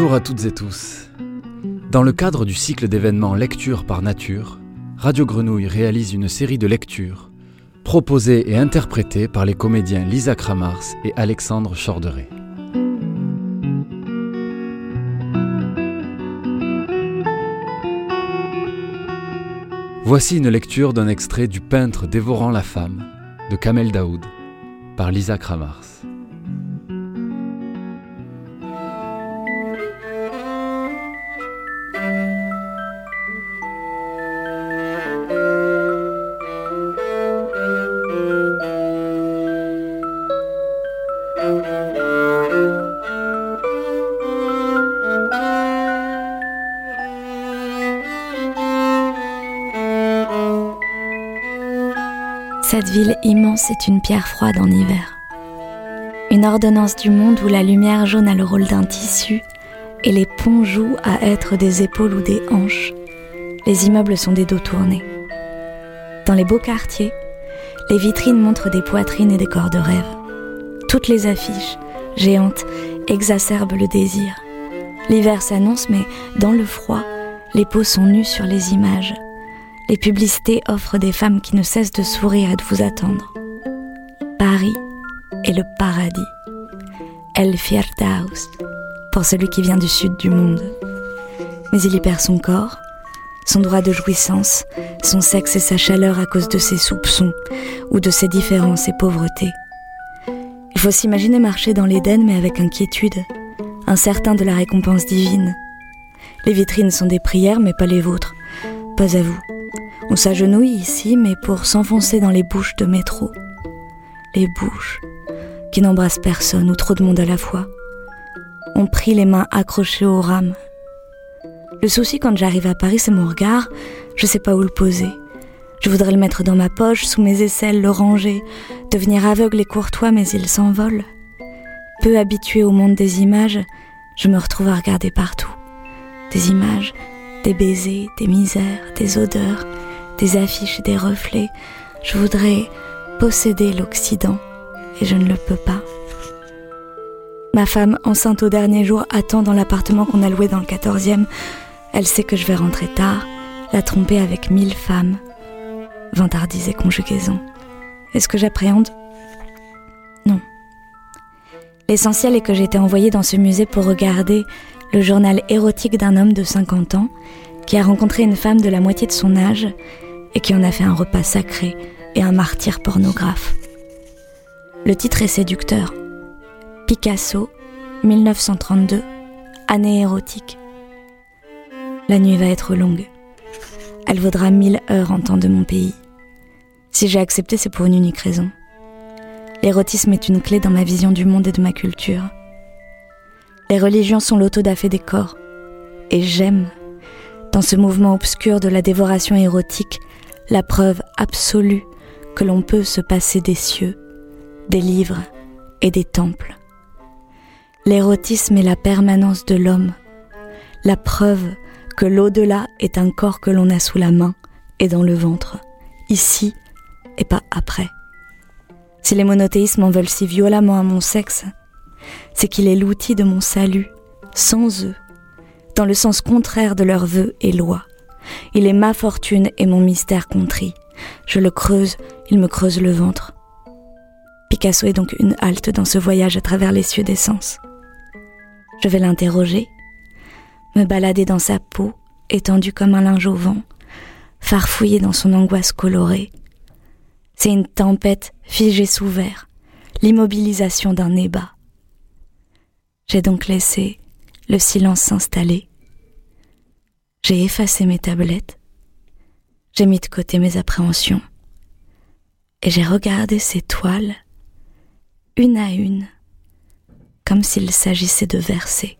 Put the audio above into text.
Bonjour à toutes et tous. Dans le cadre du cycle d'événements Lecture par Nature, Radio Grenouille réalise une série de lectures proposées et interprétées par les comédiens Lisa Kramars et Alexandre Chorderet. Voici une lecture d'un extrait du Peintre dévorant la femme de Kamel Daoud par Lisa Kramars. Cette ville immense est une pierre froide en hiver. Une ordonnance du monde où la lumière jaune a le rôle d'un tissu et les ponts jouent à être des épaules ou des hanches. Les immeubles sont des dos tournés. Dans les beaux quartiers, les vitrines montrent des poitrines et des corps de rêve. Toutes les affiches, géantes, exacerbent le désir. L'hiver s'annonce, mais dans le froid, les peaux sont nues sur les images les publicités offrent des femmes qui ne cessent de sourire et de vous attendre. Paris est le paradis. El Fierdaus, pour celui qui vient du sud du monde. Mais il y perd son corps, son droit de jouissance, son sexe et sa chaleur à cause de ses soupçons ou de ses différences et pauvretés. Il faut s'imaginer marcher dans l'Éden mais avec inquiétude, incertain de la récompense divine. Les vitrines sont des prières mais pas les vôtres, pas à vous. On s'agenouille ici, mais pour s'enfoncer dans les bouches de métro. Les bouches qui n'embrassent personne ou trop de monde à la fois. On prie les mains accrochées aux rames. Le souci quand j'arrive à Paris, c'est mon regard. Je sais pas où le poser. Je voudrais le mettre dans ma poche, sous mes aisselles, le ranger, devenir aveugle et courtois, mais il s'envole. Peu habitué au monde des images, je me retrouve à regarder partout. Des images, des baisers, des misères, des odeurs, des affiches, des reflets. Je voudrais posséder l'Occident et je ne le peux pas. Ma femme, enceinte au dernier jour, attend dans l'appartement qu'on a loué dans le 14e. Elle sait que je vais rentrer tard, la tromper avec mille femmes. Vantardise et conjugaison. Est-ce que j'appréhende? Non. L'essentiel est que j'ai été envoyée dans ce musée pour regarder le journal érotique d'un homme de 50 ans qui a rencontré une femme de la moitié de son âge et qui en a fait un repas sacré et un martyr pornographe. Le titre est séducteur. Picasso, 1932, année érotique. La nuit va être longue. Elle vaudra mille heures en temps de mon pays. Si j'ai accepté, c'est pour une unique raison. L'érotisme est une clé dans ma vision du monde et de ma culture. Les religions sont l'autodafé des corps. Et j'aime, dans ce mouvement obscur de la dévoration érotique, la preuve absolue que l'on peut se passer des cieux, des livres et des temples. L'érotisme est la permanence de l'homme, la preuve que l'au-delà est un corps que l'on a sous la main et dans le ventre, ici et pas après. Si les monothéismes en veulent si violemment à mon sexe, c'est qu'il est l'outil de mon salut, sans eux, dans le sens contraire de leurs vœux et lois. Il est ma fortune et mon mystère contrit. Je le creuse, il me creuse le ventre. Picasso est donc une halte dans ce voyage à travers les cieux des sens. Je vais l'interroger, me balader dans sa peau, étendue comme un linge au vent, farfouiller dans son angoisse colorée. C'est une tempête figée sous verre, l'immobilisation d'un ébat. J'ai donc laissé le silence s'installer j'ai effacé mes tablettes, j'ai mis de côté mes appréhensions, et j'ai regardé ces toiles, une à une, comme s'il s'agissait de verser.